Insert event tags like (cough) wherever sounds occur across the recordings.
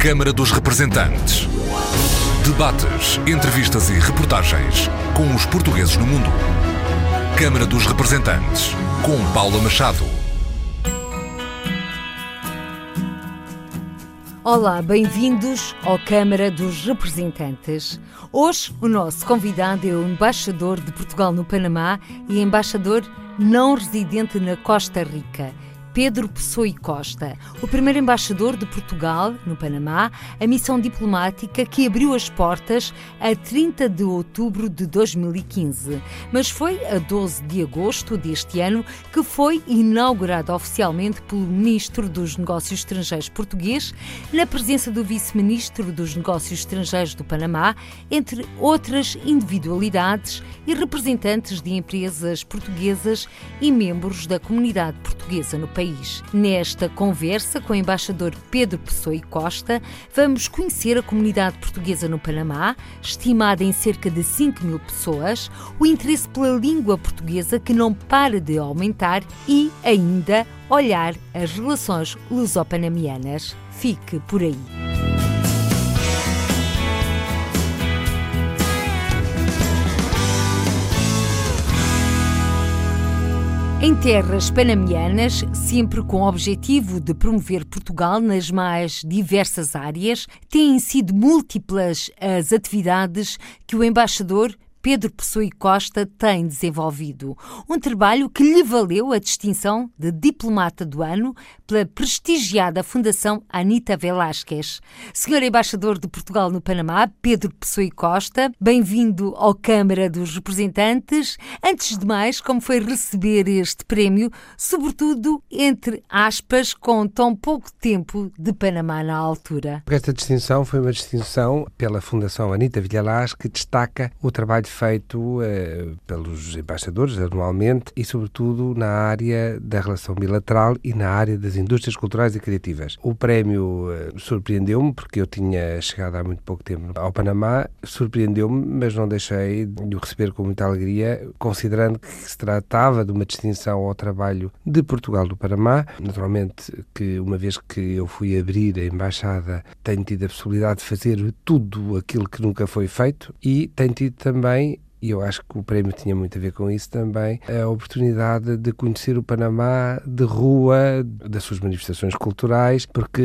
Câmara dos Representantes. Debates, entrevistas e reportagens com os portugueses no mundo. Câmara dos Representantes, com Paula Machado. Olá, bem-vindos ao Câmara dos Representantes. Hoje, o nosso convidado é o embaixador de Portugal no Panamá e embaixador não residente na Costa Rica. Pedro Pessoa e Costa, o primeiro embaixador de Portugal no Panamá, a missão diplomática que abriu as portas a 30 de outubro de 2015. Mas foi a 12 de agosto deste ano que foi inaugurado oficialmente pelo Ministro dos Negócios Estrangeiros português, na presença do Vice-Ministro dos Negócios Estrangeiros do Panamá, entre outras individualidades e representantes de empresas portuguesas e membros da comunidade portuguesa no país país. Nesta conversa com o embaixador Pedro Pessoa e Costa, vamos conhecer a comunidade portuguesa no Panamá, estimada em cerca de 5 mil pessoas, o interesse pela língua portuguesa que não para de aumentar e, ainda, olhar as relações luso-panamianas. Fique por aí. Em terras panamianas, sempre com o objetivo de promover Portugal nas mais diversas áreas, têm sido múltiplas as atividades que o embaixador Pedro Pessoa e Costa tem desenvolvido. Um trabalho que lhe valeu a distinção de Diplomata do Ano pela prestigiada Fundação Anita Velásquez. Senhor Embaixador de Portugal no Panamá, Pedro Pessoa e Costa, bem-vindo ao Câmara dos Representantes. Antes de mais, como foi receber este prémio, sobretudo, entre aspas, com tão pouco tempo de Panamá na altura? Esta distinção foi uma distinção pela Fundação Anita Villalás que destaca o trabalho feito eh, pelos embaixadores anualmente e, sobretudo, na área da relação bilateral e na área das indústrias culturais e criativas. O prémio eh, surpreendeu-me porque eu tinha chegado há muito pouco tempo ao Panamá, surpreendeu-me, mas não deixei de o receber com muita alegria, considerando que se tratava de uma distinção ao trabalho de Portugal do Panamá. Naturalmente que uma vez que eu fui abrir a embaixada, tenho tido a possibilidade de fazer tudo aquilo que nunca foi feito e tenho tido também também, e eu acho que o prémio tinha muito a ver com isso também, a oportunidade de conhecer o Panamá de rua, das suas manifestações culturais, porque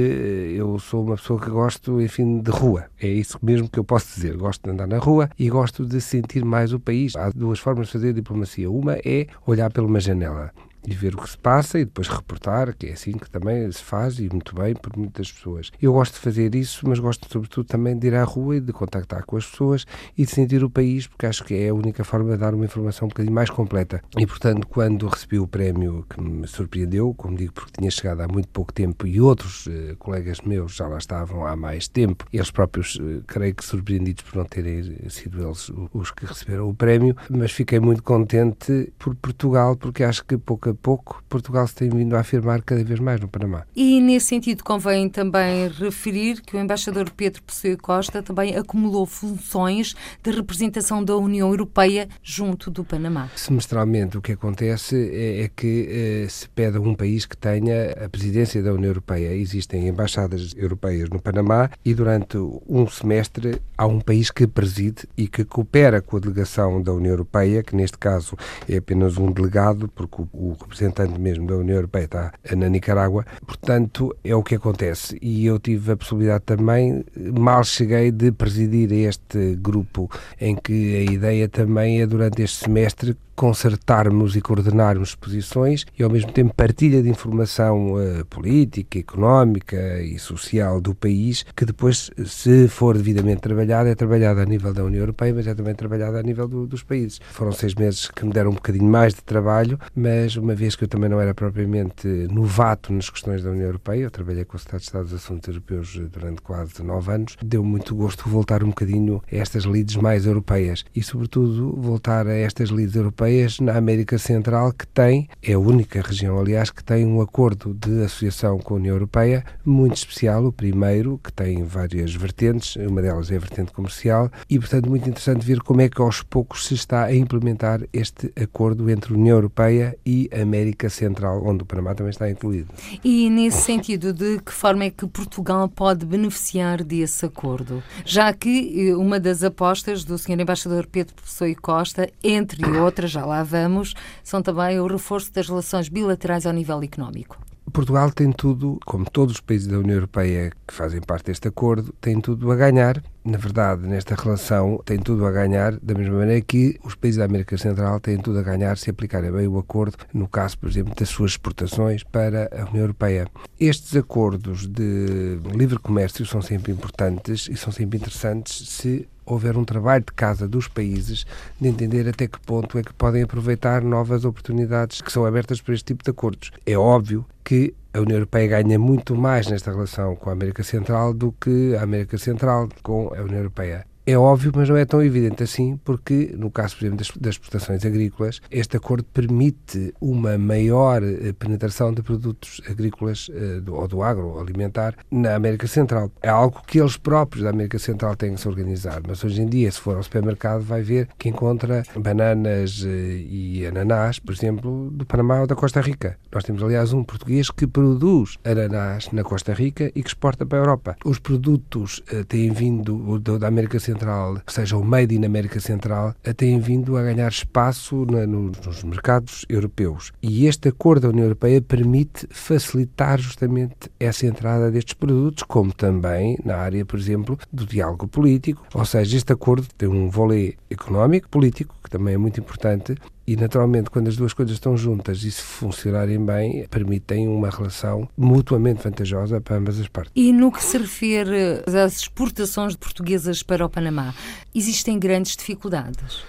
eu sou uma pessoa que gosto, enfim, de rua. É isso mesmo que eu posso dizer. Gosto de andar na rua e gosto de sentir mais o país. Há duas formas de fazer diplomacia. Uma é olhar pela uma janela e ver o que se passa e depois reportar, que é assim que também se faz e muito bem por muitas pessoas. Eu gosto de fazer isso, mas gosto sobretudo também de ir à rua e de contactar com as pessoas e de sentir o país, porque acho que é a única forma de dar uma informação um bocadinho mais completa. E portanto, quando recebi o prémio que me surpreendeu, como digo, porque tinha chegado há muito pouco tempo e outros eh, colegas meus já lá estavam há mais tempo, eles próprios, eh, creio que surpreendidos por não terem sido eles os que receberam o prémio, mas fiquei muito contente por Portugal, porque acho que pouco a pouco, Portugal se tem vindo a afirmar cada vez mais no Panamá. E nesse sentido convém também referir que o embaixador Pedro Pessoa Costa também acumulou funções de representação da União Europeia junto do Panamá. Semestralmente o que acontece é, é que eh, se pede a um país que tenha a presidência da União Europeia. Existem embaixadas europeias no Panamá e durante um semestre há um país que preside e que coopera com a delegação da União Europeia, que neste caso é apenas um delegado, porque o, o representante mesmo da União Europeia está na Nicarágua. Portanto, é o que acontece. E eu tive a possibilidade também, mal cheguei, de presidir este grupo, em que a ideia também é, durante este semestre, concertarmos e coordenarmos posições e, ao mesmo tempo, partilha de informação uh, política, económica e social do país, que depois, se for devidamente trabalhada, é trabalhada a nível da União Europeia, mas é também trabalhada a nível do, dos países. Foram seis meses que me deram um bocadinho mais de trabalho, mas uma vez que eu também não era propriamente novato nas questões da União Europeia, eu trabalhei com o Estado de Estado dos Assuntos Europeus durante quase nove anos, deu muito gosto voltar um bocadinho a estas lides mais europeias e, sobretudo, voltar a estas lides europeias europeias na América Central que tem, é a única região, aliás, que tem um acordo de associação com a União Europeia muito especial, o primeiro, que tem várias vertentes, uma delas é a vertente comercial, e portanto muito interessante ver como é que aos poucos se está a implementar este acordo entre a União Europeia e a América Central, onde o Panamá também está incluído. E nesse sentido, de que forma é que Portugal pode beneficiar desse acordo? Já que eh, uma das apostas do Sr. Embaixador Pedro Pessoa e Costa, entre outras, já lá vamos, são também o reforço das relações bilaterais ao nível económico. Portugal tem tudo, como todos os países da União Europeia que fazem parte deste acordo, tem tudo a ganhar. Na verdade, nesta relação, tem tudo a ganhar, da mesma maneira que os países da América Central têm tudo a ganhar se aplicarem bem o acordo, no caso, por exemplo, das suas exportações para a União Europeia. Estes acordos de livre comércio são sempre importantes e são sempre interessantes se houver um trabalho de casa dos países de entender até que ponto é que podem aproveitar novas oportunidades que são abertas por este tipo de acordos. É óbvio que a União Europeia ganha muito mais nesta relação com a América Central do que a América Central com a União Europeia. É óbvio, mas não é tão evidente assim, porque, no caso, por exemplo, das, das exportações agrícolas, este acordo permite uma maior eh, penetração de produtos agrícolas eh, do, ou do agroalimentar na América Central. É algo que eles próprios da América Central têm que se organizar, mas hoje em dia, se for ao supermercado, vai ver que encontra bananas eh, e ananás, por exemplo, do Panamá ou da Costa Rica. Nós temos, aliás, um português que produz ananás na Costa Rica e que exporta para a Europa. Os produtos têm vindo da América Central Central, seja o Made in América Central, têm vindo a ganhar espaço na, nos mercados europeus. E este acordo da União Europeia permite facilitar justamente essa entrada destes produtos, como também na área, por exemplo, do diálogo político. Ou seja, este acordo tem um vôlei económico, político, que também é muito importante, e, naturalmente, quando as duas coisas estão juntas e se funcionarem bem, permitem uma relação mutuamente vantajosa para ambas as partes. E no que se refere às exportações portuguesas para o Panamá, existem grandes dificuldades?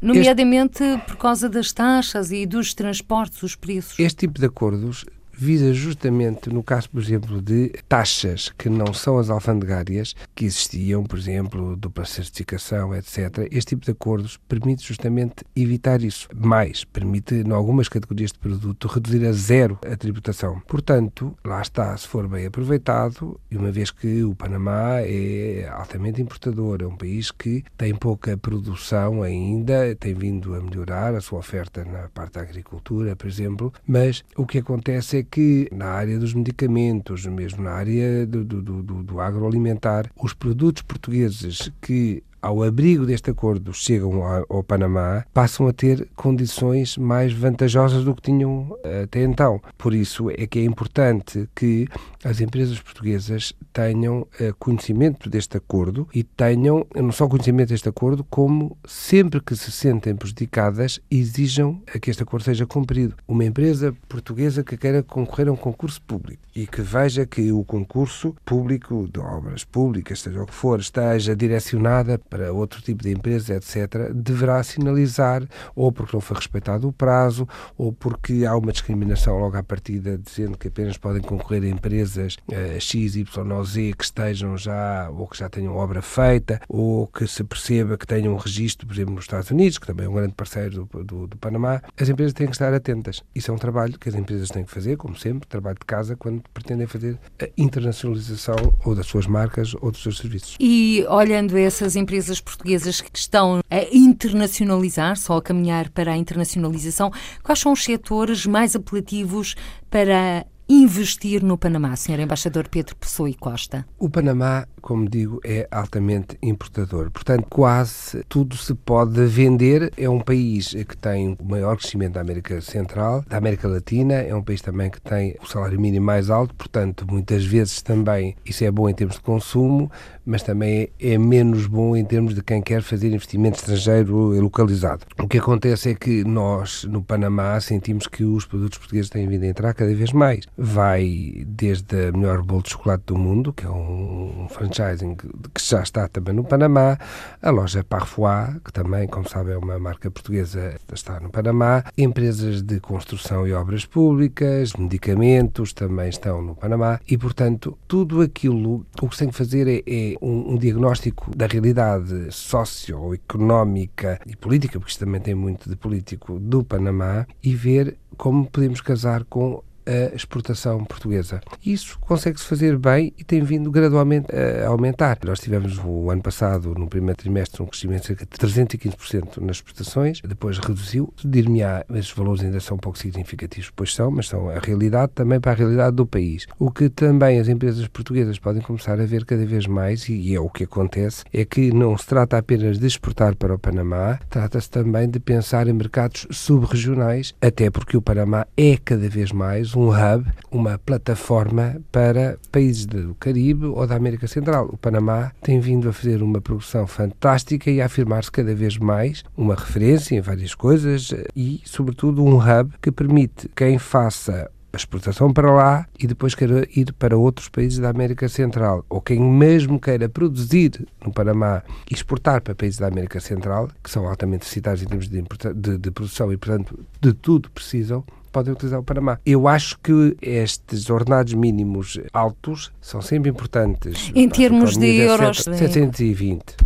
Nomeadamente este... por causa das taxas e dos transportes, os preços. Este tipo de acordos visa justamente, no caso, por exemplo, de taxas que não são as alfandegárias, que existiam, por exemplo, dupla certificação, etc. Este tipo de acordos permite justamente evitar isso. Mais, permite, em algumas categorias de produto, reduzir a zero a tributação. Portanto, lá está, se for bem aproveitado, e uma vez que o Panamá é altamente importador, é um país que tem pouca produção ainda, tem vindo a melhorar a sua oferta na parte da agricultura, por exemplo, mas o que acontece é que na área dos medicamentos, mesmo na área do, do, do, do agroalimentar, os produtos portugueses que ao abrigo deste acordo chegam ao Panamá, passam a ter condições mais vantajosas do que tinham eh, até então. Por isso é que é importante que as empresas portuguesas tenham eh, conhecimento deste acordo e tenham não só conhecimento deste acordo, como sempre que se sentem prejudicadas, exijam que este acordo seja cumprido. Uma empresa portuguesa que queira concorrer a um concurso público e que veja que o concurso público de obras públicas, seja o que for, esteja direcionada para outro tipo de empresa, etc., deverá sinalizar ou porque não foi respeitado o prazo ou porque há uma discriminação logo à partida dizendo que apenas podem concorrer a empresas uh, X, Y ou Z que estejam já ou que já tenham obra feita ou que se perceba que tenham um registro, por exemplo, nos Estados Unidos, que também é um grande parceiro do, do, do Panamá, as empresas têm que estar atentas. Isso é um trabalho que as empresas têm que fazer, como sempre, trabalho de casa, quando pretendem fazer a internacionalização ou das suas marcas ou dos seus serviços. E olhando essas empresas empresas portuguesas que estão a internacionalizar-se ou a caminhar para a internacionalização, quais são os setores mais apelativos para investir no Panamá, Sr. Embaixador Pedro Pessoa e Costa? O Panamá, como digo, é altamente importador. Portanto, quase tudo se pode vender. É um país que tem o maior crescimento da América Central, da América Latina. É um país também que tem o salário mínimo mais alto. Portanto, muitas vezes também isso é bom em termos de consumo, mas também é menos bom em termos de quem quer fazer investimento estrangeiro localizado. O que acontece é que nós, no Panamá, sentimos que os produtos portugueses têm vindo a entrar cada vez mais. Vai desde a melhor bolo de chocolate do mundo, que é um, franchising que já está também no Panamá, a loja Parfois, que também, como sabe, é uma marca portuguesa, está no Panamá, empresas de construção e obras públicas, medicamentos também estão no Panamá. E, portanto, tudo aquilo, o que se tem que fazer é, é um, um diagnóstico da realidade socioeconómica e política, porque isto também tem muito de político, do Panamá e ver como podemos casar com a exportação portuguesa. Isso consegue-se fazer bem e tem vindo gradualmente a aumentar. Nós tivemos o ano passado, no primeiro trimestre, um crescimento de cerca de 315% nas exportações, depois reduziu. Dir-me-á, esses valores ainda são um pouco significativos, pois são, mas são a realidade também para a realidade do país. O que também as empresas portuguesas podem começar a ver cada vez mais, e é o que acontece, é que não se trata apenas de exportar para o Panamá, trata-se também de pensar em mercados subregionais, até porque o Panamá é cada vez mais um hub, uma plataforma para países do Caribe ou da América Central. O Panamá tem vindo a fazer uma produção fantástica e a afirmar-se cada vez mais uma referência em várias coisas e, sobretudo, um hub que permite quem faça a exportação para lá e depois queira ir para outros países da América Central, ou quem mesmo queira produzir no Panamá e exportar para países da América Central, que são altamente necessitados em termos de, de, de produção e, portanto, de tudo precisam, podem utilizar o Panamá. Eu acho que estes ordenados mínimos altos são sempre importantes. Em termos de euros. 720.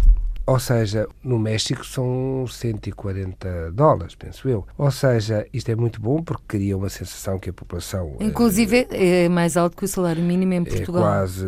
Ou seja, no México são 140 dólares, penso eu. Ou seja, isto é muito bom porque cria uma sensação que a população. Inclusive é, é mais alto que o salário mínimo em Portugal. É quase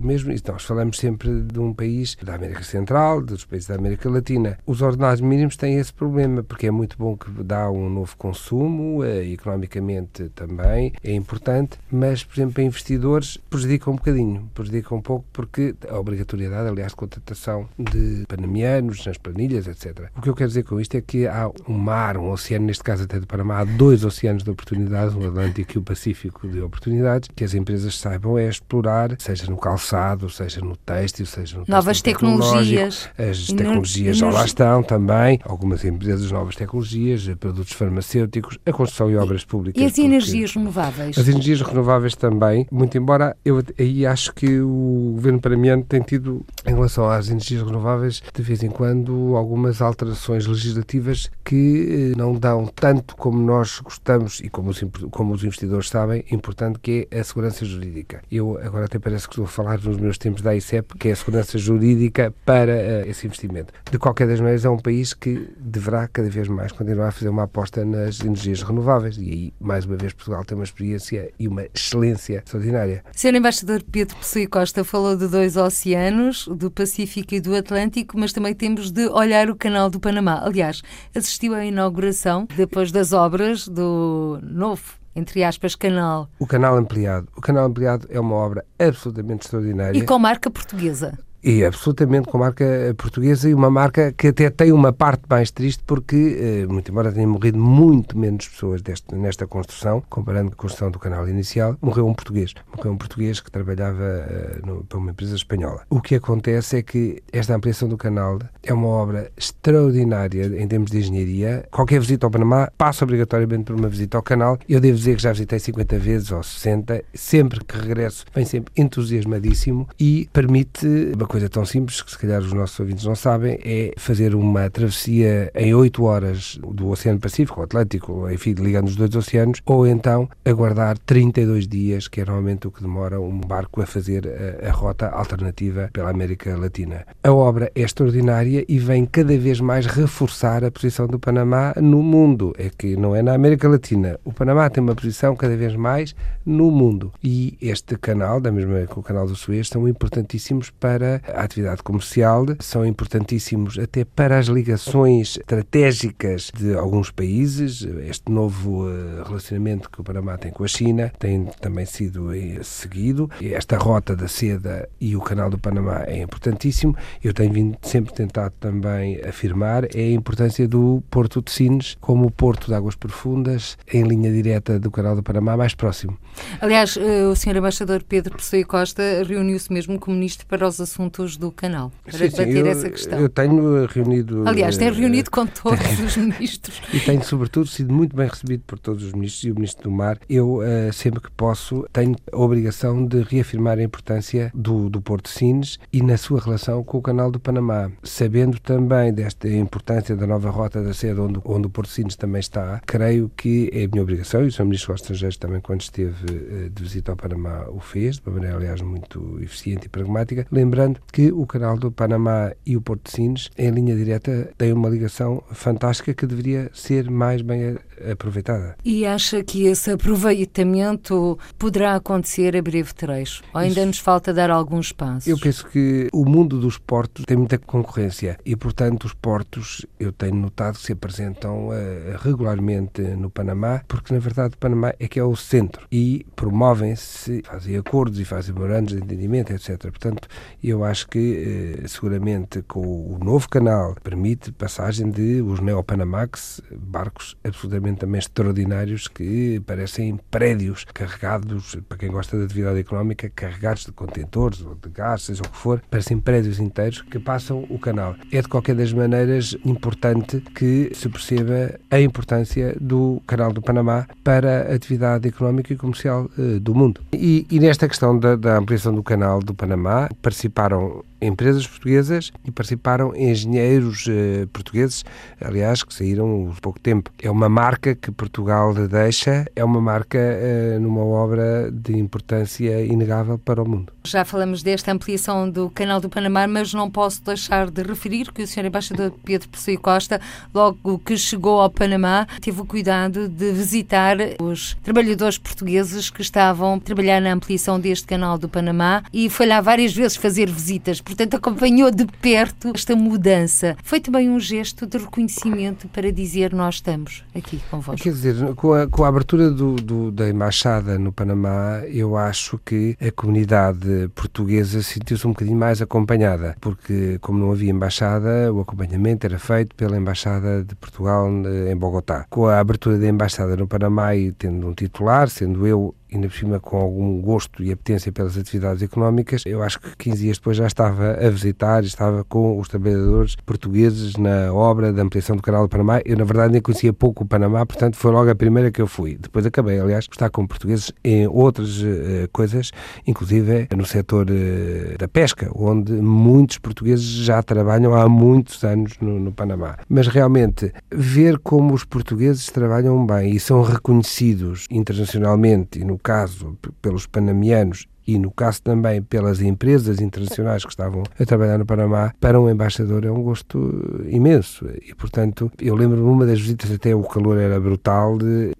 mesmo. Nós falamos sempre de um país da América Central, dos países da América Latina. Os ordenados mínimos têm esse problema porque é muito bom que dá um novo consumo, eh, economicamente também é importante, mas, por exemplo, para investidores prejudica um bocadinho. Prejudica um pouco porque a obrigatoriedade, aliás, de contratação de panamianos, nas planilhas, etc. O que eu quero dizer com isto é que há um mar, um oceano, neste caso até do Panamá, há dois oceanos de oportunidades, o Atlântico e o Pacífico de oportunidades, que as empresas saibam é explorar, seja no calçado, seja no têxtil, seja no Novas tecnologias. As tecnologias já lá estão também, algumas empresas novas tecnologias, produtos farmacêuticos, a construção e obras públicas. E as energias renováveis? As energias renováveis também, muito embora eu aí acho que o governo panamiano tem tido, em relação às energias renováveis, de vez em quando, algumas alterações legislativas que eh, não dão tanto como nós gostamos e como os, como os investidores sabem, importante que é a segurança jurídica. Eu agora até parece que estou a falar nos meus tempos da ICEP, que é a segurança jurídica para uh, esse investimento. De qualquer das maneiras, é um país que deverá cada vez mais continuar a fazer uma aposta nas energias renováveis e aí, mais uma vez, Portugal tem uma experiência e uma excelência extraordinária. Sr. Embaixador Pedro Pessoa Costa falou de dois oceanos, do Pacífico e do Atlântico, Atlântico, mas também temos de olhar o Canal do Panamá. Aliás, assistiu à inauguração depois das obras do novo entre aspas, canal. O canal ampliado. O canal ampliado é uma obra absolutamente extraordinária. E com marca portuguesa. E absolutamente com marca portuguesa e uma marca que até tem uma parte mais triste porque, eh, muito embora tenham morrido muito menos pessoas deste, nesta construção, comparando com a construção do canal inicial, morreu um português. Morreu um português que trabalhava uh, no, para uma empresa espanhola. O que acontece é que esta ampliação do canal é uma obra extraordinária em termos de engenharia. Qualquer visita ao Panamá passa obrigatoriamente por uma visita ao canal. Eu devo dizer que já visitei 50 vezes ou 60. Sempre que regresso, vem sempre entusiasmadíssimo e permite uma coisa tão simples que se calhar os nossos ouvintes não sabem, é fazer uma travessia em 8 horas do Oceano Pacífico, Atlântico, enfim, ligando os dois oceanos, ou então aguardar 32 dias, que é normalmente o que demora um barco a fazer a, a rota alternativa pela América Latina. A obra é extraordinária e vem cada vez mais reforçar a posição do Panamá no mundo. É que não é na América Latina. O Panamá tem uma posição cada vez mais no mundo. E este canal, da mesma que o canal do Suez, são importantíssimos para a atividade comercial, são importantíssimos até para as ligações estratégicas de alguns países. Este novo eh, relacionamento que o Panamá tem com a China tem também sido eh, seguido. Esta rota da seda e o canal do Panamá é importantíssimo. Eu tenho vindo, sempre tentado também afirmar é a importância do Porto de Sines como porto de águas profundas em linha direta do canal do Panamá mais próximo. Aliás, eh, o Sr. Embaixador Pedro Pessoa Costa reuniu-se mesmo com o Ministro para os Assuntos assuntos do canal, para sim, debater sim, eu, essa questão. Eu tenho reunido. Aliás, tem eh, reunido com (laughs) todos os ministros. E tenho, sobretudo, sido muito bem recebido por todos os ministros e o Ministro do Mar. Eu, uh, sempre que posso, tenho a obrigação de reafirmar a importância do, do Porto Sines e na sua relação com o Canal do Panamá. Sabendo também desta importância da nova rota da sede, onde, onde o Porto Sines também está, creio que é a minha obrigação, e o Sr. Ministro dos Estrangeiros também, quando esteve uh, de visita ao Panamá, o fez, de uma maneira, aliás, muito eficiente e pragmática, lembrando que o Canal do Panamá e o Porto Sines, em linha direta, têm uma ligação fantástica que deveria ser mais bem aproveitada. E acha que esse aproveitamento poderá acontecer a breve trecho? Ou ainda Isso. nos falta dar alguns passos? Eu penso que o mundo dos portos tem muita concorrência e, portanto, os portos, eu tenho notado que se apresentam uh, regularmente no Panamá, porque, na verdade, o Panamá é que é o centro e promovem-se, fazem acordos e fazem memorandos de entendimento, etc. Portanto, eu acho que, uh, seguramente, com o novo canal, permite passagem de os Neopanamax, barcos absolutamente também extraordinários que parecem prédios carregados, para quem gosta da atividade económica, carregados de contentores ou de gás, seja o que for, parecem prédios inteiros que passam o canal. É de qualquer das maneiras importante que se perceba a importância do canal do Panamá para a atividade económica e comercial uh, do mundo. E, e nesta questão da, da ampliação do canal do Panamá participaram don't, empresas portuguesas e participaram engenheiros eh, portugueses, aliás, que saíram há pouco tempo. É uma marca que Portugal deixa, é uma marca eh, numa obra de importância inegável para o mundo. Já falamos desta ampliação do Canal do Panamá, mas não posso deixar de referir que o Sr. Embaixador Pedro Pessoa Costa, logo que chegou ao Panamá, teve o cuidado de visitar os trabalhadores portugueses que estavam a trabalhar na ampliação deste Canal do Panamá e foi lá várias vezes fazer visitas portanto acompanhou de perto esta mudança. Foi também um gesto de reconhecimento para dizer nós estamos aqui convosco. Quer dizer, com a, com a abertura do, do, da embaixada no Panamá, eu acho que a comunidade portuguesa sentiu-se um bocadinho mais acompanhada, porque como não havia embaixada, o acompanhamento era feito pela embaixada de Portugal eh, em Bogotá. Com a abertura da embaixada no Panamá e tendo um titular, sendo eu ainda por cima com algum gosto e apetência pelas atividades económicas, eu acho que 15 dias depois já estava a visitar, estava com os trabalhadores portugueses na obra da ampliação do canal do Panamá. Eu, na verdade, nem conhecia pouco o Panamá, portanto, foi logo a primeira que eu fui. Depois acabei, aliás, por estar com portugueses em outras uh, coisas, inclusive no setor uh, da pesca, onde muitos portugueses já trabalham há muitos anos no, no Panamá. Mas realmente, ver como os portugueses trabalham bem e são reconhecidos internacionalmente e no caso pelos panamianos e, no caso também pelas empresas internacionais que estavam a trabalhar no Panamá, para um embaixador é um gosto imenso. E, portanto, eu lembro-me uma das visitas, até o calor era brutal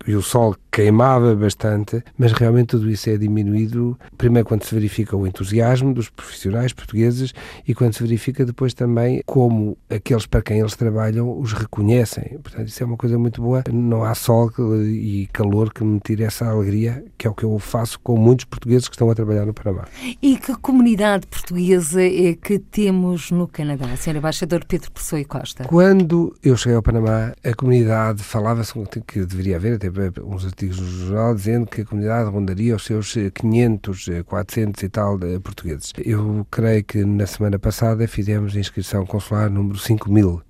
e o sol queimava bastante, mas realmente tudo isso é diminuído, primeiro quando se verifica o entusiasmo dos profissionais portugueses e quando se verifica depois também como aqueles para quem eles trabalham os reconhecem. Portanto, isso é uma coisa muito boa. Não há sol e calor que me tire essa alegria, que é o que eu faço com muitos portugueses que estão a trabalhar no Panamá. E que comunidade portuguesa é que temos no Canadá, Sr. Embaixador Pedro Pessoa e Costa? Quando eu cheguei ao Panamá, a comunidade falava-se que deveria haver até uns artigos no jornal dizendo que a comunidade rondaria os seus 500, eh, 400 eh, e tal de portugueses. Eu creio que na semana passada fizemos inscrição consular número 5 mil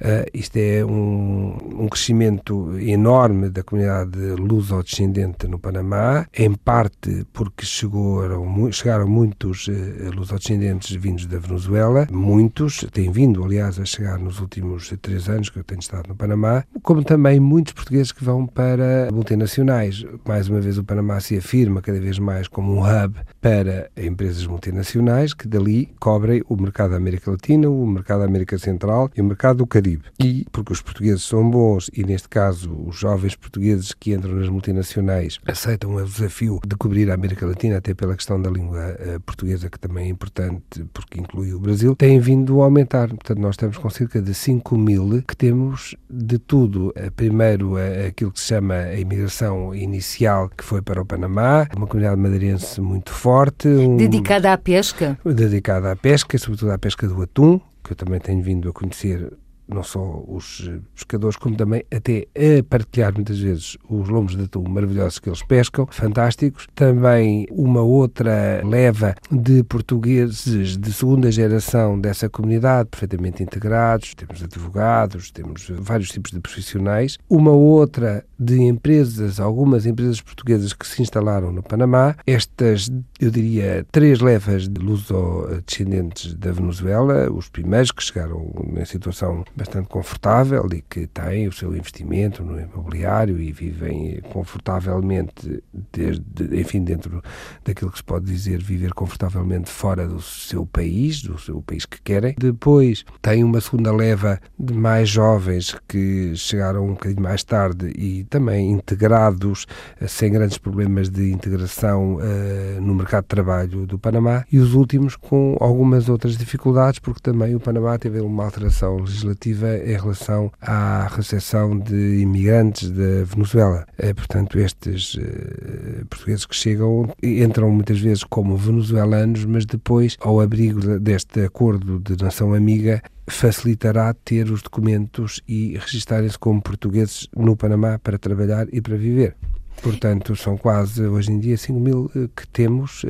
Uh, isto é um, um, crescimento enorme da comunidade luso-descendente no Panamá, em parte porque chegaram, chegaram muitos uh, luso-descendentes vindos da Venezuela, muitos têm vindo, aliás, a chegar nos últimos três anos que eu tenho estado no Panamá, como também muitos portugueses que vão para multinacionais. Mais uma vez, o Panamá se afirma cada vez mais como um hub para empresas multinacionais que dali cobrem o mercado da América Latina, o mercado da América Central e o mercado do Caribe. Caribe. E porque os portugueses são bons e, neste caso, os jovens portugueses que entram nas multinacionais aceitam o desafio de cobrir a América Latina, até pela questão da língua uh, portuguesa, que também é importante porque inclui o Brasil, têm vindo a aumentar. Portanto, nós estamos com cerca de 5 mil que temos de tudo. Uh, primeiro, uh, aquilo que se chama a imigração inicial, que foi para o Panamá, uma comunidade madeirense muito forte. Um... Dedicada à pesca? Dedicada à pesca, sobretudo à pesca do atum, que eu também tenho vindo a conhecer não só os pescadores, como também até a partilhar muitas vezes os lombos de atum maravilhosos que eles pescam, fantásticos. Também uma outra leva de portugueses de segunda geração dessa comunidade, perfeitamente integrados, temos advogados, temos vários tipos de profissionais. Uma outra de empresas, algumas empresas portuguesas que se instalaram no Panamá. Estas, eu diria, três levas de luso-descendentes da Venezuela, os primeiros que chegaram em situação bastante confortável e que têm o seu investimento no imobiliário e vivem confortavelmente, desde, enfim, dentro daquilo que se pode dizer, viver confortavelmente fora do seu país, do seu país que querem. Depois tem uma segunda leva de mais jovens que chegaram um bocadinho mais tarde e também integrados, eh, sem grandes problemas de integração uh, no mercado de trabalho do Panamá, e os últimos com algumas outras dificuldades, porque também o Panamá teve uma alteração legislativa em relação à recepção de imigrantes da Venezuela. Uh, portanto, estes uh, portugueses que chegam entram muitas vezes como venezuelanos, mas depois, ao abrigo deste acordo de nação amiga, facilitará ter os documentos e registarem-se como portugueses no Panamá para trabalhar e para viver. Portanto, são quase, hoje em dia, 5 mil eh, que temos uh,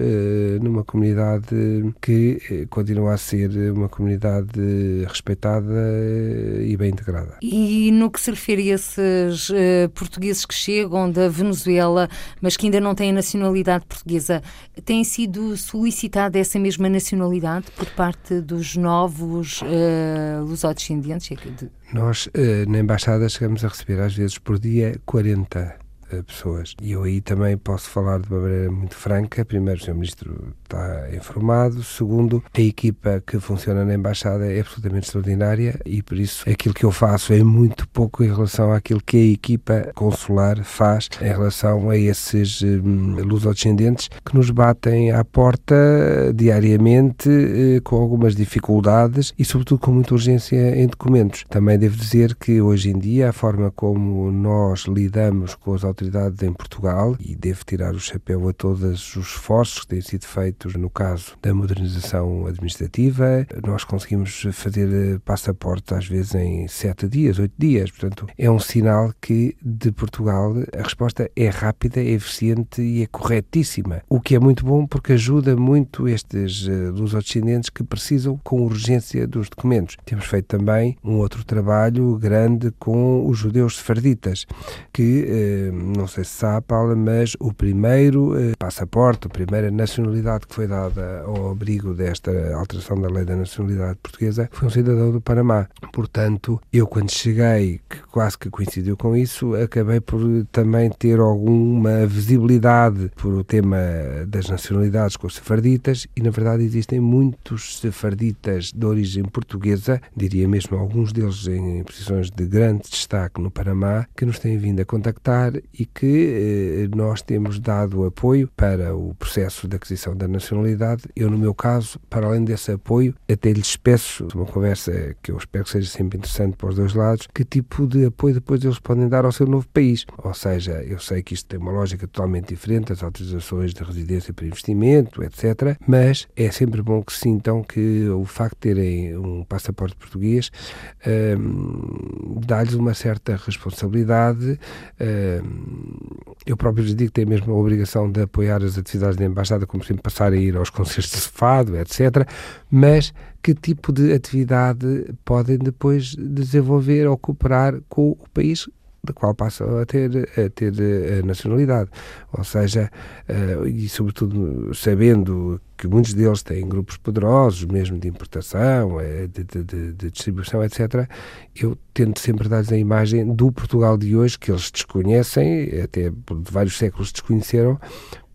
numa comunidade que uh, continua a ser uma comunidade respeitada e bem integrada. E no que se refere a esses portugueses que chegam da Venezuela, mas que ainda não têm nacionalidade portuguesa, tem sido solicitada essa mesma nacionalidade por parte dos novos uh, lusodescendentes? Nós, na Embaixada, chegamos a receber, às vezes, por dia, 40 pessoas. E eu aí também posso falar de uma maneira muito franca. Primeiro, o Sr. Ministro está informado. Segundo, a equipa que funciona na Embaixada é absolutamente extraordinária e, por isso, aquilo que eu faço é muito pouco em relação àquilo que a equipa consular faz em relação a esses hum, lusodescendentes que nos batem à porta diariamente eh, com algumas dificuldades e, sobretudo, com muita urgência em documentos. Também devo dizer que, hoje em dia, a forma como nós lidamos com as autoridades em Portugal e devo tirar o chapéu a todos os esforços que têm sido feitos no caso da modernização administrativa. Nós conseguimos fazer eh, passaporte às vezes em sete dias, oito dias. Portanto, é um sinal que de Portugal a resposta é rápida, é eficiente e é corretíssima. O que é muito bom porque ajuda muito estes uh, descendentes que precisam com urgência dos documentos. Temos feito também um outro trabalho grande com os judeus sefarditas, que uh, não sei se sabe, Paula, mas o primeiro eh, passaporte, a primeira nacionalidade que foi dada ao abrigo desta alteração da lei da nacionalidade portuguesa foi um cidadão do Panamá. Portanto, eu quando cheguei, que quase que coincidiu com isso, acabei por também ter alguma visibilidade por o tema das nacionalidades com os sefarditas e, na verdade, existem muitos sefarditas de origem portuguesa, diria mesmo alguns deles em posições de grande destaque no Panamá, que nos têm vindo a contactar e que eh, nós temos dado apoio para o processo de aquisição da nacionalidade. Eu, no meu caso, para além desse apoio, até lhes peço uma conversa que eu espero que seja sempre interessante para os dois lados, que tipo de apoio depois eles podem dar ao seu novo país. Ou seja, eu sei que isto tem uma lógica totalmente diferente, as autorizações de residência para investimento, etc. Mas é sempre bom que sintam que o facto de terem um passaporte português um, dá-lhes uma certa responsabilidade. Um, eu próprio lhes digo que têm mesmo a obrigação de apoiar as atividades da Embaixada, como sempre passar a ir aos concertos de fado, etc. Mas que tipo de atividade podem depois desenvolver ou cooperar com o país da qual passam a ter, a ter a nacionalidade. Ou seja, uh, e sobretudo sabendo que muitos deles têm grupos poderosos, mesmo de importação, eh, de, de, de distribuição, etc., eu tento sempre dar-lhes a imagem do Portugal de hoje, que eles desconhecem, até de vários séculos desconheceram,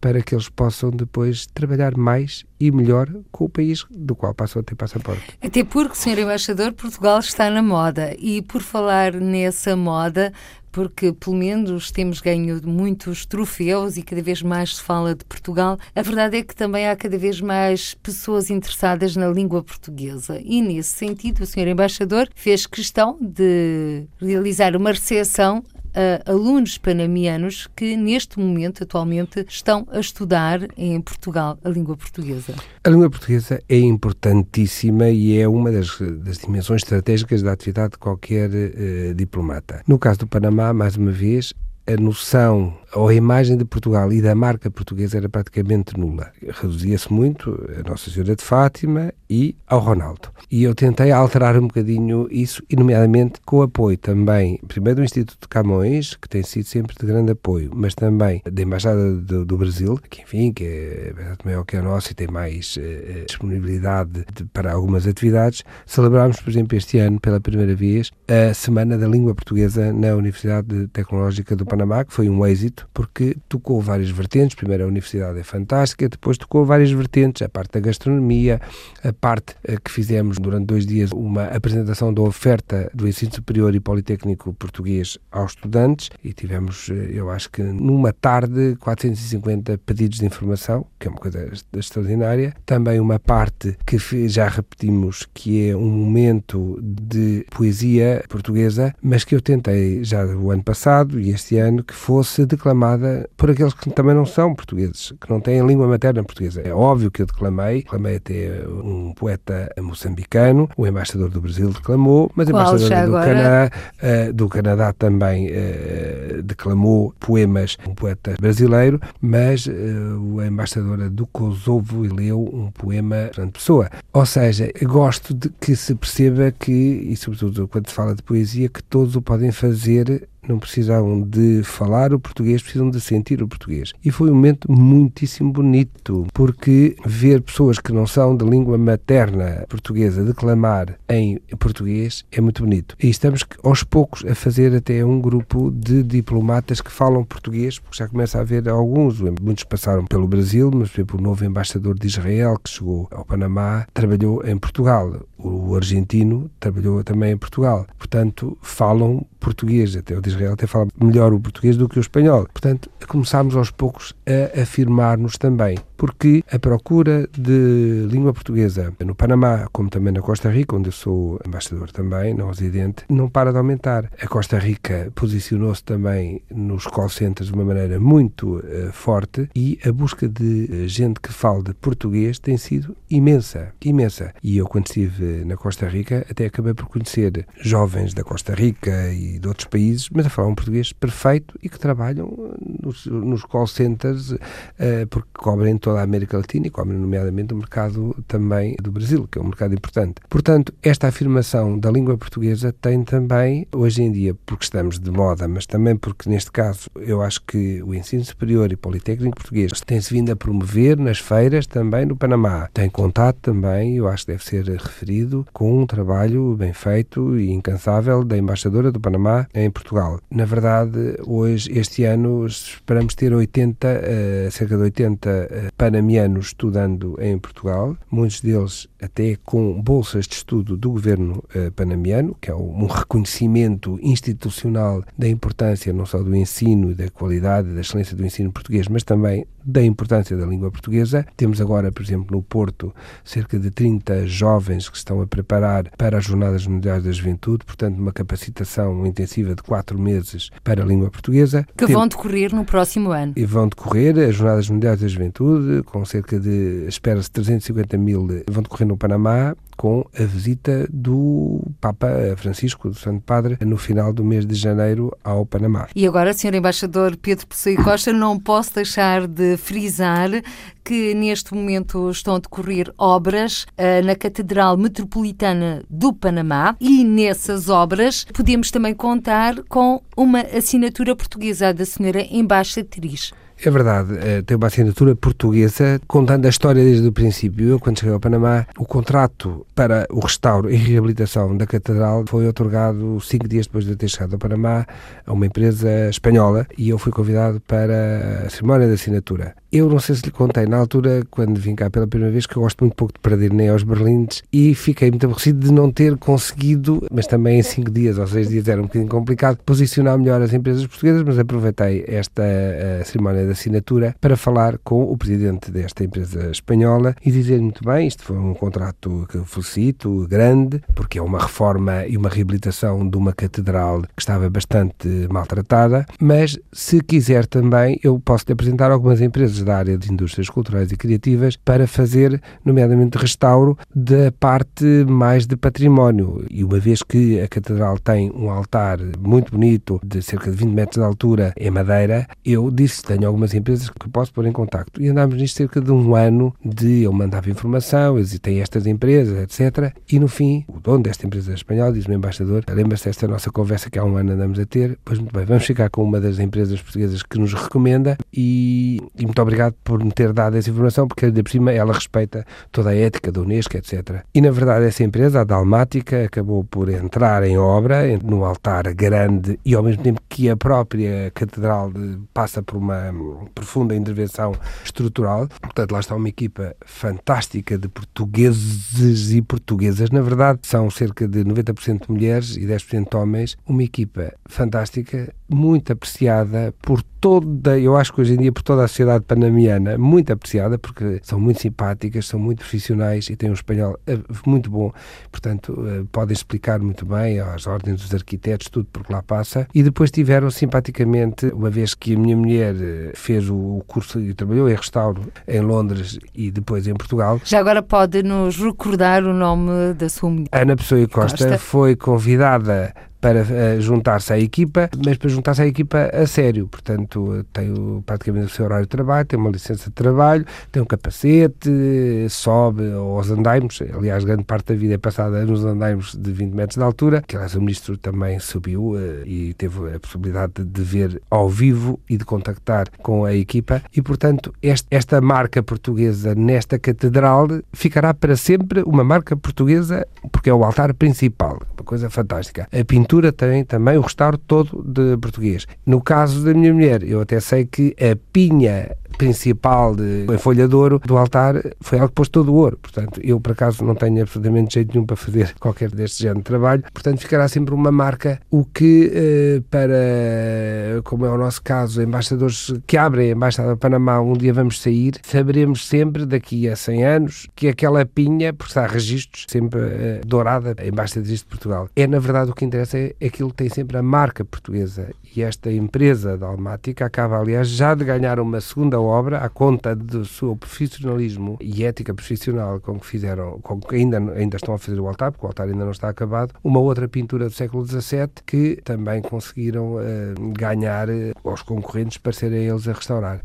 para que eles possam depois trabalhar mais e melhor com o país do qual passam a ter passaporte. Até porque, Sr. Embaixador, Portugal está na moda e por falar nessa moda, porque pelo menos temos ganho muitos troféus e cada vez mais se fala de Portugal, a verdade é que também há cada vez mais pessoas interessadas na língua portuguesa. E nesse sentido, o Sr. Embaixador fez questão de realizar uma recepção a alunos panamianos que neste momento, atualmente, estão a estudar em Portugal a língua portuguesa? A língua portuguesa é importantíssima e é uma das, das dimensões estratégicas da atividade de qualquer uh, diplomata. No caso do Panamá, mais uma vez, a noção ou a imagem de Portugal e da marca portuguesa era praticamente nula. Reduzia-se muito a Nossa Senhora de Fátima e ao Ronaldo. E eu tentei alterar um bocadinho isso, e nomeadamente com o apoio também, primeiro do Instituto de Camões, que tem sido sempre de grande apoio, mas também da Embaixada do, do Brasil, que enfim, que é bastante maior que a nossa e tem mais eh, disponibilidade de, para algumas atividades, celebramos, por exemplo, este ano, pela primeira vez, a Semana da Língua Portuguesa na Universidade Tecnológica do Panamá, que foi um êxito porque tocou várias vertentes. Primeiro, a universidade é fantástica, depois tocou várias vertentes, a parte da gastronomia, a parte eh, que fizemos durante dois dias uma apresentação da oferta do ensino superior e politécnico português aos estudantes e tivemos, eh, eu acho que numa tarde, 450 pedidos de informação, que é uma coisa extraordinária. Também uma parte que já repetimos, que é um momento de poesia portuguesa, mas que eu tentei já o ano passado e este ano que fosse declarado declamada por aqueles que também não são portugueses, que não têm a língua materna portuguesa. É óbvio que eu declamei, declamei até um poeta moçambicano, o embaixador do Brasil declamou, mas o embaixador do, Canadá, uh, do Canadá também uh, declamou poemas, um poeta brasileiro, mas a embaixadora do Kosovo leu um poema de Pessoa. Ou seja, gosto de que se perceba que, e sobretudo quando se fala de poesia, que todos o podem fazer não precisavam de falar o português, precisam de sentir o português. E foi um momento muitíssimo bonito, porque ver pessoas que não são de língua materna portuguesa declamar em português é muito bonito. E estamos aos poucos a fazer até um grupo de diplomatas que falam português, porque já começa a haver alguns, muitos passaram pelo Brasil, mas por exemplo o novo embaixador de Israel que chegou ao Panamá trabalhou em Portugal. O argentino trabalhou também em Portugal. Portanto, falam português. Até o de Israel até fala melhor o português do que o espanhol. Portanto, começámos aos poucos a afirmar-nos também porque a procura de língua portuguesa no Panamá, como também na Costa Rica, onde eu sou embaixador também, não residente, não para de aumentar. A Costa Rica posicionou-se também nos call centers de uma maneira muito uh, forte e a busca de uh, gente que fale de português tem sido imensa, imensa. E eu, quando estive na Costa Rica, até acabei por conhecer jovens da Costa Rica e de outros países, mas a falar um português perfeito e que trabalham nos, nos call centers uh, porque cobrem todo toda a América Latina e como nomeadamente o mercado também do Brasil, que é um mercado importante. Portanto, esta afirmação da língua portuguesa tem também, hoje em dia, porque estamos de moda, mas também porque, neste caso, eu acho que o ensino superior e politécnico português tem-se vindo a promover nas feiras também no Panamá. Tem contato também, eu acho que deve ser referido, com um trabalho bem feito e incansável da embaixadora do Panamá em Portugal. Na verdade, hoje, este ano, esperamos ter 80, uh, cerca de 80 uh, panamianos estudando em Portugal, muitos deles até com bolsas de estudo do governo uh, panamiano, que é um reconhecimento institucional da importância não só do ensino e da qualidade e da excelência do ensino português, mas também da importância da língua portuguesa. Temos agora, por exemplo, no Porto, cerca de 30 jovens que estão a preparar para as Jornadas Mundiais da Juventude, portanto, uma capacitação intensiva de quatro meses para a língua portuguesa. Que Tem... vão decorrer no próximo ano. E vão decorrer as Jornadas Mundiais da Juventude, com cerca de, espera-se, 350 mil, vão decorrer no Panamá, com a visita do Papa Francisco, do Santo Padre, no final do mês de janeiro ao Panamá. E agora, Sr. Embaixador Pedro Pessoa Costa, não posso deixar de frisar que neste momento estão a decorrer obras uh, na Catedral Metropolitana do Panamá e nessas obras podemos também contar com uma assinatura portuguesa da senhora embaixatriz. É verdade, eh, tem uma assinatura portuguesa contando a história desde o princípio. Eu, quando cheguei ao Panamá, o contrato para o restauro e reabilitação da Catedral foi otorgado cinco dias depois de eu ter chegado ao Panamá a uma empresa espanhola e eu fui convidado para a cerimónia de assinatura. Eu não sei se lhe contei na altura, quando vim cá pela primeira vez, que eu gosto muito pouco de perder nem aos berlindes e fiquei muito aborrecido de não ter conseguido, mas também em cinco dias ou seis dias era um bocadinho complicado, posicionar melhor as empresas portuguesas, mas aproveitei esta uh, cerimónia de assinatura para falar com o presidente desta empresa espanhola e dizer muito bem, isto foi um contrato que felicito, grande, porque é uma reforma e uma reabilitação de uma catedral que estava bastante maltratada, mas se quiser também, eu posso lhe apresentar algumas empresas da área de indústrias culturais e criativas para fazer, nomeadamente, restauro da parte mais de património. E uma vez que a catedral tem um altar muito bonito, de cerca de 20 metros de altura, em madeira, eu disse tenho algumas empresas que posso pôr em contacto. E andámos nisto cerca de um ano de eu mandava informação, existem estas empresas, etc. E no fim, o dono desta empresa espanhola diz-me, embaixador, lembra-se desta nossa conversa que há um ano andamos a ter? Pois muito bem, vamos ficar com uma das empresas portuguesas que nos recomenda e, e muito obrigado por me ter dado essa informação, porque ainda por cima ela respeita toda a ética da Unesco, etc. E na verdade essa empresa, a Dalmática, acabou por entrar em obra no altar grande e ao mesmo tempo que a própria catedral passa por uma profunda intervenção estrutural. Portanto, lá está uma equipa fantástica de portugueses e portuguesas. Na verdade, são cerca de 90% mulheres e 10% homens. Uma equipa fantástica, muito apreciada por toda, eu acho que hoje em dia por toda a sociedade panamiana, muito apreciada, porque são muito simpáticas, são muito profissionais e têm um espanhol eh, muito bom, portanto, eh, podem explicar muito bem às ordens dos arquitetos, tudo por que lá passa. E depois tiveram simpaticamente, uma vez que a minha mulher eh, fez o curso e trabalhou em restauro em Londres e depois em Portugal. Já agora pode nos recordar o nome da sua mulher? Ana Pessoa Costa, Costa. foi convidada para uh, juntar-se à equipa, mas para juntar-se à equipa a sério. Portanto, tem praticamente o seu horário de trabalho, tem uma licença de trabalho, tem um capacete, sobe aos andaimes. Aliás, grande parte da vida é passada nos andaimes de 20 metros de altura, aliás o ministro também subiu uh, e teve a possibilidade de ver ao vivo e de contactar com a equipa. E, portanto, este, esta marca portuguesa nesta catedral ficará para sempre uma marca portuguesa, porque é o altar principal. Uma coisa fantástica. A pintura tem também o restauro todo de português. No caso da minha mulher, eu até sei que a pinha principal de, em folha de ouro do altar foi ela que pôs todo o ouro. Portanto, eu por acaso não tenho absolutamente jeito nenhum para fazer (laughs) qualquer deste género de trabalho. Portanto, ficará sempre uma marca, o que eh, para, como é o nosso caso, embaixadores que abrem a Embaixada de Panamá, um dia vamos sair, saberemos sempre, daqui a 100 anos, que aquela pinha, por estar registros, sempre eh, dourada, a Embaixada de Portugal. É, na verdade, o que interessa é, é aquilo que tem sempre a marca portuguesa. E esta empresa da Almática acaba, aliás, já de ganhar uma segunda obra à conta do seu profissionalismo e ética profissional com que fizeram, com que ainda, ainda estão a fazer o altar, porque o altar ainda não está acabado, uma outra pintura do século XVII que também conseguiram uh, ganhar uh, aos concorrentes para serem eles a restaurar.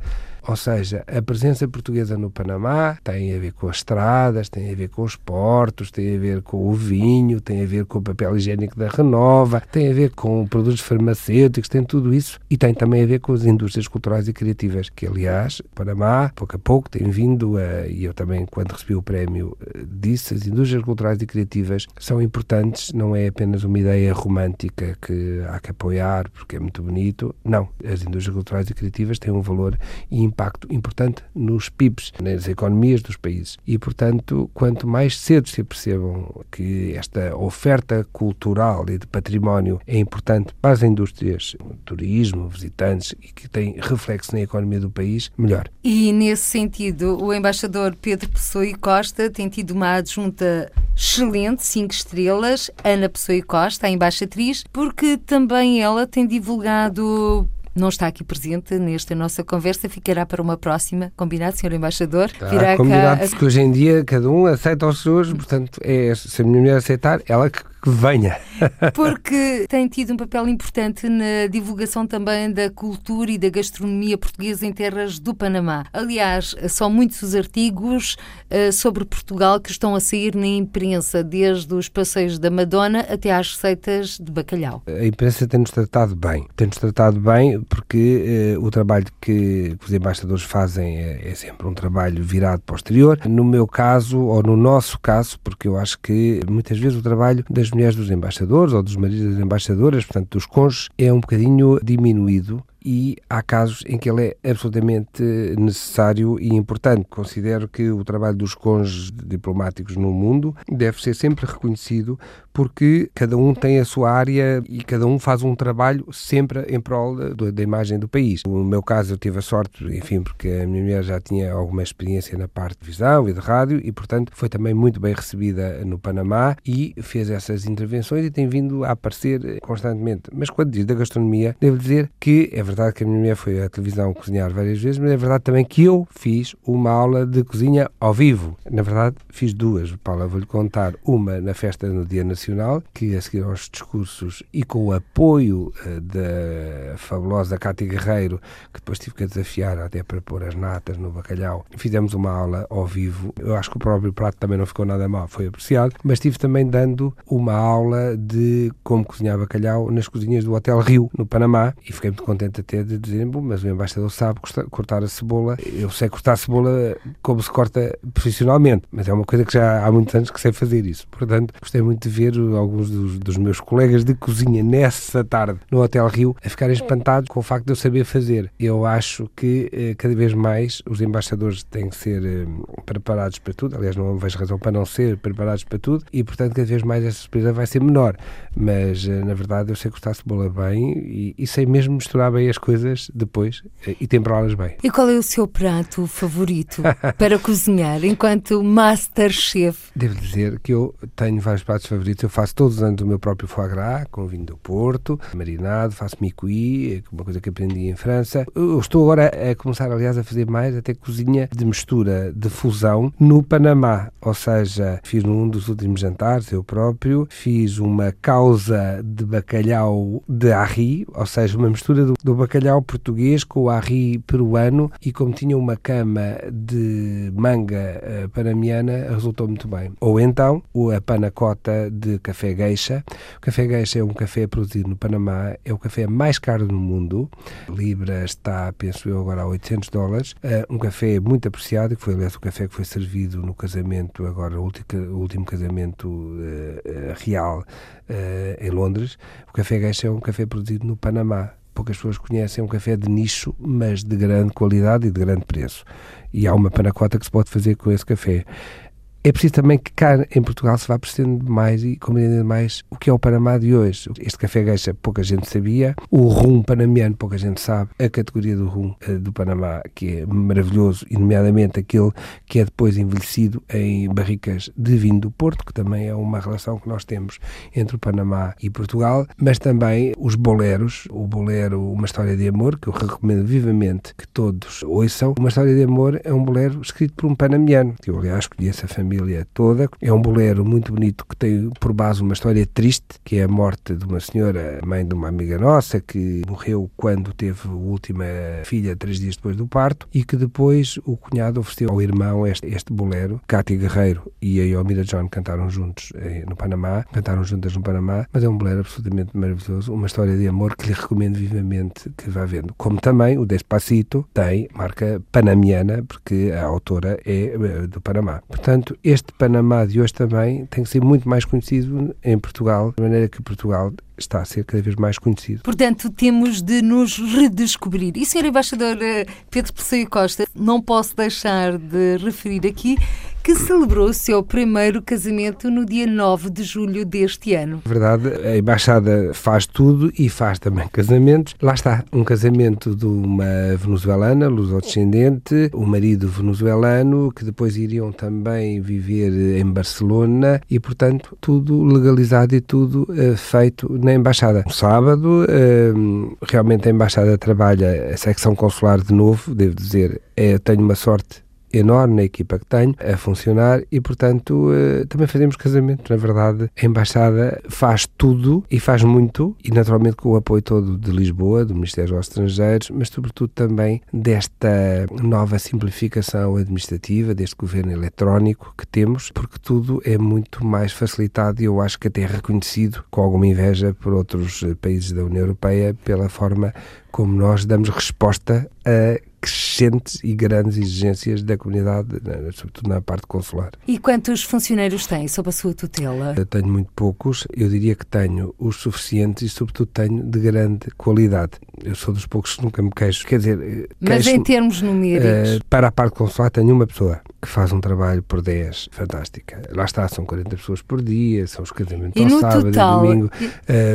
Ou seja, a presença portuguesa no Panamá tem a ver com as estradas, tem a ver com os portos, tem a ver com o vinho, tem a ver com o papel higiênico da Renova, tem a ver com produtos farmacêuticos, tem tudo isso e tem também a ver com as indústrias culturais e criativas, que aliás, o Panamá, pouco a pouco, tem vindo a, e eu também, quando recebi o prémio, eh, disse, as indústrias culturais e criativas são importantes, não é apenas uma ideia romântica que há que apoiar porque é muito bonito, não, as indústrias culturais e criativas têm um valor importante impacto importante nos PIBs, nas economias dos países. E, portanto, quanto mais cedo se percebam que esta oferta cultural e de património é importante para as indústrias, turismo, visitantes e que tem reflexo na economia do país, melhor. E, nesse sentido, o embaixador Pedro Pessoa e Costa tem tido uma adjunta excelente, cinco estrelas, Ana Pessoa e Costa, a embaixatriz, porque também ela tem divulgado não está aqui presente nesta nossa conversa, ficará para uma próxima. Combinado, Sr. Embaixador? Tá, Virá combinado, cá... porque hoje em dia cada um aceita os seus, portanto, é, se a minha mulher aceitar, ela que que venha. (laughs) Porque tem tido um papel importante na divulgação também da cultura e da gastronomia portuguesa em terras do Panamá. Aliás, são muitos os artigos uh, sobre Portugal que estão a sair na imprensa, desde os passeios da Madonna até às receitas de bacalhau. A imprensa tem-nos tratado bem. Tem-nos tratado bem porque uh, o trabalho que, os embaixadores fazem é, é sempre um trabalho virado para o exterior. No meu caso, ou no nosso caso, porque eu acho que muitas vezes o trabalho das mulheres dos embaixadores ou dos maridos das embaixadoras, portanto dos cônjuges, é um bocadinho diminuído e há casos em que ele é absolutamente necessário e importante. Considero que o trabalho dos cônjuges diplomáticos no mundo deve ser sempre reconhecido porque cada um tem a sua área e cada um faz um trabalho sempre em prol da, da imagem do país. No meu caso, eu tive a sorte, enfim, porque a minha mulher já tinha alguma experiência na parte de visão e de rádio e, portanto, foi também muito bem recebida no Panamá e fez essas intervenções e tem vindo a aparecer constantemente. Mas quando diz da gastronomia, devo dizer que é verdade que a minha mulher foi à televisão cozinhar várias vezes, mas é verdade também que eu fiz uma aula de cozinha ao vivo. Na verdade, fiz duas, Paula, vou-lhe contar. Uma na festa no Dia Nacional que a seguir aos discursos e com o apoio uh, da fabulosa Cátia Guerreiro, que depois tive que desafiar até para pôr as natas no bacalhau, fizemos uma aula ao vivo. Eu acho que o próprio prato também não ficou nada mal, foi apreciado, mas estive também dando uma aula de como cozinhar bacalhau nas cozinhas do Hotel Rio, no Panamá, e fiquei muito contente até de dizer, bom, mas o embaixador sabe cortar a cebola, eu sei cortar a cebola como se corta profissionalmente, mas é uma coisa que já há muitos anos que sei fazer isso. Portanto, gostei muito de ver alguns dos, dos, meus colegas de cozinha nessa tarde no Hotel Rio a ficarem espantados com o facto de eu saber fazer. Eu acho que eh, cada vez mais os embaixadores têm que ser eh, preparados para tudo. Aliás, não vejo razão para não ser preparados para tudo e, portanto, cada vez mais essa surpresa vai ser menor. Mas, eh, na verdade, eu sei cortar cebola bem e, e sei mesmo misturar bem as coisas depois eh, e temperá-las bem. E qual é o seu prato favorito (laughs) para cozinhar enquanto Master Chef? Devo dizer que eu tenho vários pratos favoritos. Eu faço todos os anos o meu próprio foie gras, com vinho do Porto, marinado, faço micuí, uma coisa que aprendi em França. Eu estou agora a começar, aliás, a fazer mais até cozinha de mistura, de fusão, no Panamá. Ou seja, fiz num dos últimos jantares, eu próprio, fiz uma causa de bacalhau de arri, ou seja, uma mistura do, do bacalhau português com o arri peruano e como tinha uma cama de manga uh, panamiana, resultou muito bem. Ou então, a panacota de café Geisha. O café Geisha é um café produzido no Panamá, é o café mais caro do mundo. A Libra está, penso eu, agora a 800 dólares. Uh, um café muito apreciado, que foi, aliás, o café que foi servido no casamento, agora o último, casamento uh, real em Londres. O café Geisha é um café produzido no Panamá poucas pessoas conhecem, é um café de nicho, mas de grande qualidade e de grande preço. E há uma panacota que se pode fazer com esse café. É preciso também que cá em Portugal se vá percebendo mais e compreendendo mais o que é o Panamá de hoje. Este café geixa pouca gente sabia, o rum panamiano pouca gente sabe, a categoria do rum uh, do Panamá, que é maravilhoso, e nomeadamente aquele que é depois envelhecido em barricas de vinho do Porto, que também é uma relação que nós temos entre o Panamá e Portugal, mas também os boleros, o bolero Uma História de Amor, que eu recomendo vivamente que todos ouçam. Uma História de Amor é um bolero escrito por um panamiano, que eu aliás conheço a família família toda. É um bolero muito bonito que tem por base uma história triste, que é a morte de uma senhora, mãe de uma amiga nossa, que morreu quando teve a última filha, três dias depois do parto, e que depois o cunhado ofereceu ao irmão este, este bolero. Cátia Guerreiro e a Yomira John cantaram juntos eh, no Panamá, cantaram juntas no Panamá, mas é um bolero absolutamente maravilhoso, uma história de amor que lhe recomendo vivamente que vá vendo. Como também o Despacito tem marca panamiana, porque a autora é eh, do Panamá. Portanto, este Panamá de hoje também tem que ser muito mais conhecido em Portugal, de maneira que Portugal está a ser cada vez mais conhecido. Portanto, temos de nos redescobrir. E, Sr. Embaixador eh, Pedro Pessoa Costa, não posso deixar de referir aqui que celebrou o seu primeiro casamento no dia 9 de julho deste ano. Verdade, a Embaixada faz tudo e faz também casamentos. Lá está, um casamento de uma venezuelana, luso-descendente, o um marido venezuelano, que depois iriam também viver em Barcelona e, portanto, tudo legalizado e tudo uh, feito na Embaixada. No sábado, uh, realmente a Embaixada trabalha a secção consular de novo, devo dizer, é, tenho uma sorte enorme na equipa que tenho a funcionar e, portanto, eh, também fazemos casamento. Na verdade, a Embaixada faz tudo e faz muito, e naturalmente com o apoio todo de Lisboa, do Ministério dos Estrangeiros, mas sobretudo também desta nova simplificação administrativa, deste governo eletrónico que temos, porque tudo é muito mais facilitado e eu acho que até reconhecido com alguma inveja por outros eh, países da União Europeia pela forma como nós damos resposta a crescentes e grandes exigências da comunidade, sobretudo na parte consular. E quantos funcionários tem sob a sua tutela? Eu tenho muito poucos, eu diria que tenho os suficientes e, sobretudo, tenho de grande qualidade. Eu sou dos poucos que nunca me queixo. Quer dizer, mas em termos numéricos? Uh, para a parte consular, tenho uma pessoa que faz um trabalho por 10 fantástica. Lá está, são 40 pessoas por dia, são os casamentos e ao sábado total, e domingo,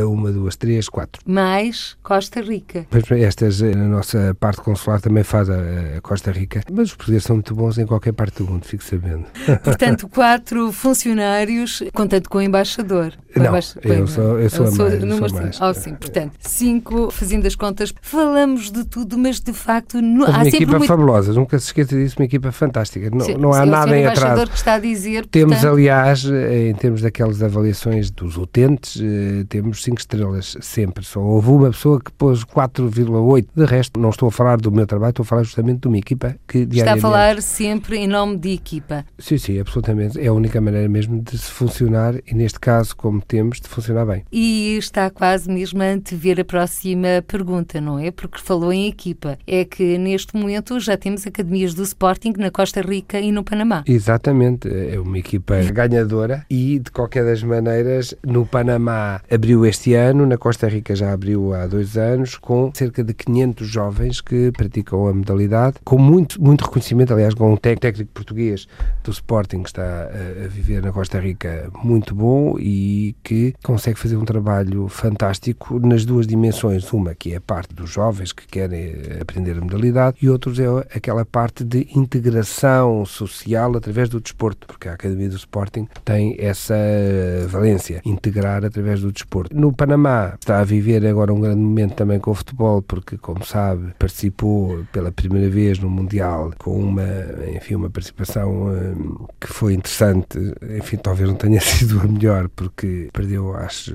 uh, uma, duas, três, quatro. Mais Costa Rica. Estas, a nossa parte consular também faz a, a Costa Rica, mas os portugueses são muito bons em qualquer parte do mundo, fico sabendo. (laughs) Portanto, quatro funcionários, contando com o embaixador. Não, eu sou, eu sou, eu sou a mais. Número sou mais. Oh, sim, portanto, cinco, fazendo as contas, falamos de tudo, mas de facto não, há uma equipa muito... fabulosa, nunca se esqueça disso, uma equipa fantástica. Não, sim, não há sim, nada em atraso. que está a dizer. Temos, portanto... aliás, em termos daquelas avaliações dos utentes, eh, temos cinco estrelas sempre. Só houve uma pessoa que pôs 4,8. De resto, não estou a falar do meu trabalho, estou a falar justamente de uma equipa que diariamente... Está a falar sempre em nome de equipa. Sim, sim, absolutamente. É a única maneira mesmo de se funcionar e, neste caso, como temos, de funcionar bem. E está quase mesmo a antever a próxima pergunta, não é? Porque falou em equipa. É que neste momento já temos academias do Sporting na Costa Rica e no Panamá. Exatamente. É uma equipa ganhadora e, de qualquer das maneiras, no Panamá abriu este ano, na Costa Rica já abriu há dois anos, com cerca de 500 jovens que praticam a modalidade, com muito, muito reconhecimento, aliás, com um técnico português do Sporting que está a, a viver na Costa Rica muito bom e que consegue fazer um trabalho fantástico nas duas dimensões. Uma que é a parte dos jovens que querem aprender a modalidade e outros é aquela parte de integração social através do desporto, porque a Academia do Sporting tem essa valência, integrar através do desporto. No Panamá está a viver agora um grande momento também com o futebol, porque, como sabe, participou pela primeira vez no Mundial com uma, enfim, uma participação hum, que foi interessante, enfim, talvez não tenha (laughs) sido a melhor, porque perdeu, acho,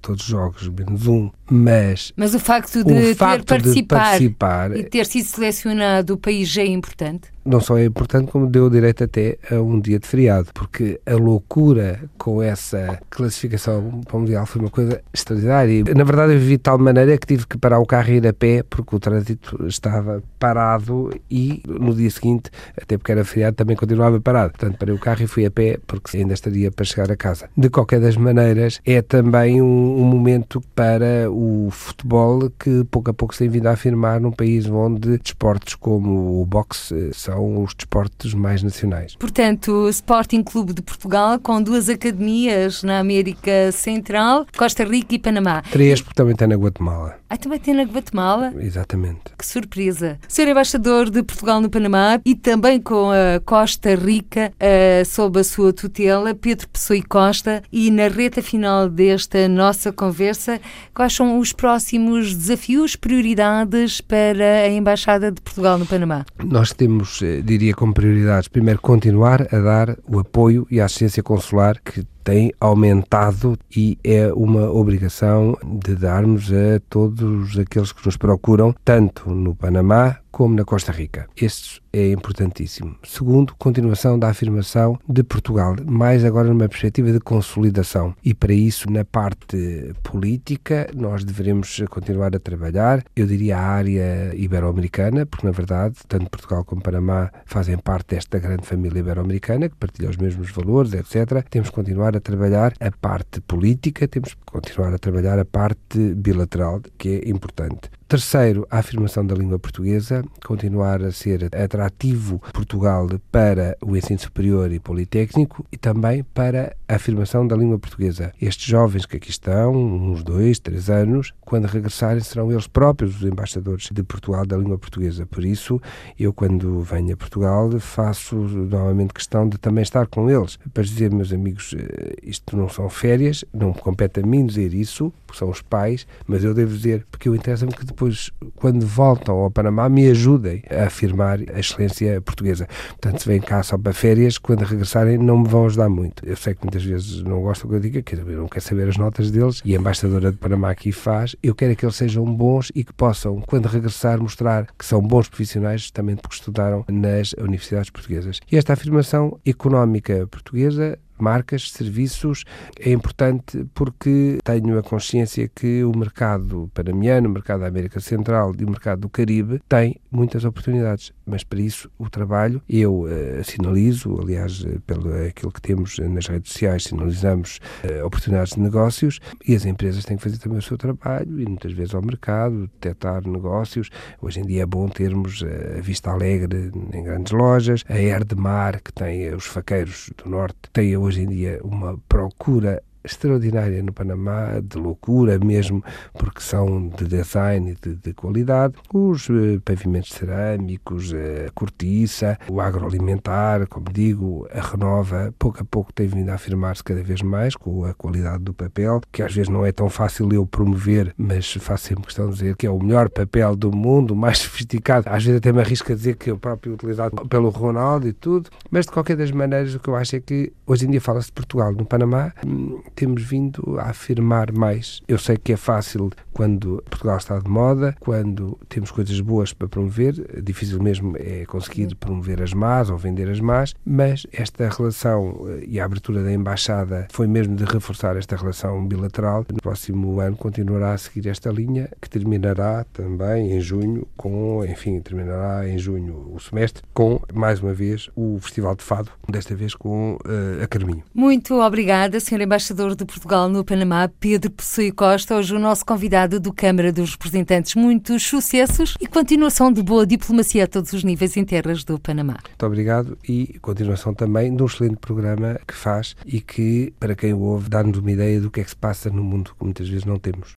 todos os jogos, menos um, mas... Mas o facto de o facto ter de participar e ter sido selecionado o país já é importante? Não só é importante, como deu direito até a um dia de feriado, porque a loucura com essa classificação para o Mundial foi uma coisa extraordinária. Na verdade, eu vivi de tal maneira que tive que parar o carro e ir a pé, porque o trânsito estava parado e no dia seguinte, até porque era feriado, também continuava parado. Portanto, parei o carro e fui a pé, porque ainda estaria para chegar a casa. De qualquer das maneiras, é também um, um momento para o futebol que pouco a pouco se tem vindo a afirmar num país onde desportos como o boxe são são os desportos mais nacionais. Portanto, Sporting Clube de Portugal, com duas academias na América Central, Costa Rica e Panamá. Três, porque também tem na Guatemala. Ah, também tem na Guatemala? Exatamente. Que surpresa. Ser embaixador de Portugal no Panamá e também com a Costa Rica uh, sob a sua tutela, Pedro Pessoa e Costa. E na reta final desta nossa conversa, quais são os próximos desafios, prioridades para a Embaixada de Portugal no Panamá? Nós temos eh, diria como prioridades, primeiro continuar a dar o apoio e a assistência consular que tem aumentado e é uma obrigação de darmos a todos aqueles que nos procuram, tanto no Panamá como na Costa Rica. Este é importantíssimo. Segundo, continuação da afirmação de Portugal, mais agora numa perspectiva de consolidação. E para isso, na parte política, nós devemos continuar a trabalhar, eu diria a área ibero-americana, porque na verdade, tanto Portugal como Panamá fazem parte desta grande família ibero-americana, que partilha os mesmos valores, etc. Temos que continuar a trabalhar a parte política, temos que continuar a trabalhar a parte bilateral, que é importante. Terceiro, a afirmação da língua portuguesa, continuar a ser atrativo Portugal para o ensino superior e politécnico e também para a afirmação da língua portuguesa. Estes jovens que aqui estão, uns dois, três anos, quando regressarem serão eles próprios os embaixadores de Portugal da língua portuguesa. Por isso, eu quando venho a Portugal faço novamente questão de também estar com eles, para dizer, meus amigos, eh, isto não são férias, não compete a mim dizer isso, porque são os pais, mas eu devo dizer, porque eu interessa-me que depois, quando voltam ao Panamá, me ajudem a afirmar a excelência portuguesa. Portanto, se vêm cá só para férias, quando regressarem não me vão ajudar muito. Eu sei que muitas vezes não gostam que eu diga, quer não quer saber as notas deles, e a embaixadora de Panamá aqui faz. Eu quero é que eles sejam bons e que possam, quando regressar, mostrar que são bons profissionais, justamente porque estudaram nas universidades portuguesas. E esta afirmação económica portuguesa marcas, serviços. É importante porque tenho a consciência que o mercado panamiano, o mercado da América Central e o mercado do Caribe tem muitas oportunidades, mas para isso o trabalho eu uh, sinalizo, aliás, uh, pelo aquilo que temos nas redes sociais, sinalizamos uh, oportunidades de negócios e as empresas têm que fazer também o seu trabalho e muitas vezes ao mercado, detectar negócios. Hoje em dia é bom termos a Vista Alegre em grandes lojas, a Erdemar, que tem os faqueiros do Norte, tem hoje em dia uma procura extraordinária no Panamá, de loucura mesmo, porque são de design e de, de, qualidade. Os eh, pavimentos cerâmicos, a cortiça, o agroalimentar, como digo, a Renova, pouco a pouco tem vindo a afirmar-se cada vez mais com a qualidade do papel, que às vezes não é tão fácil eu promover, mas faço sempre questão de dizer que é o melhor papel do mundo, o (laughs) mais sofisticado. Às vezes até me arrisco a dizer que é o próprio utilizado pelo Ronaldo e tudo, mas de qualquer das maneiras o que eu acho é que hoje em dia fala-se de Portugal. No Panamá hum, temos vindo a afirmar mais. Eu sei que é fácil quando Portugal está de moda, quando temos coisas boas para promover, difícil mesmo é conseguir promover as más ou vender as más, mas esta relação eh, e a abertura da embaixada foi mesmo de reforçar esta relação bilateral. No próximo ano continuará a seguir esta linha, que terminará também em junho com, enfim, terminará em junho o semestre com mais uma vez o Festival de Fado, desta vez com uh, a Carminho. Muito obrigada, Sr. Embaixador embaixador de Portugal no Panamá, Pedro Pessoa Costa, hoje o nosso convidado do Câmara dos Representantes. Muitos sucessos e continuação de boa diplomacia a todos os níveis em terras do Panamá. Muito obrigado e continuação também de um excelente programa que faz e que, para quem o ouve, dá-nos uma ideia do que é que se passa no mundo que muitas vezes não temos.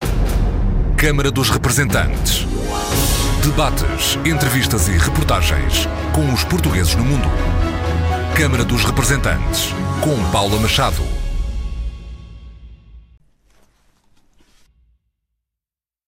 Câmara dos Representantes. Debates, entrevistas e reportagens com os portugueses no mundo. Câmara dos Representantes, com Paula Machado.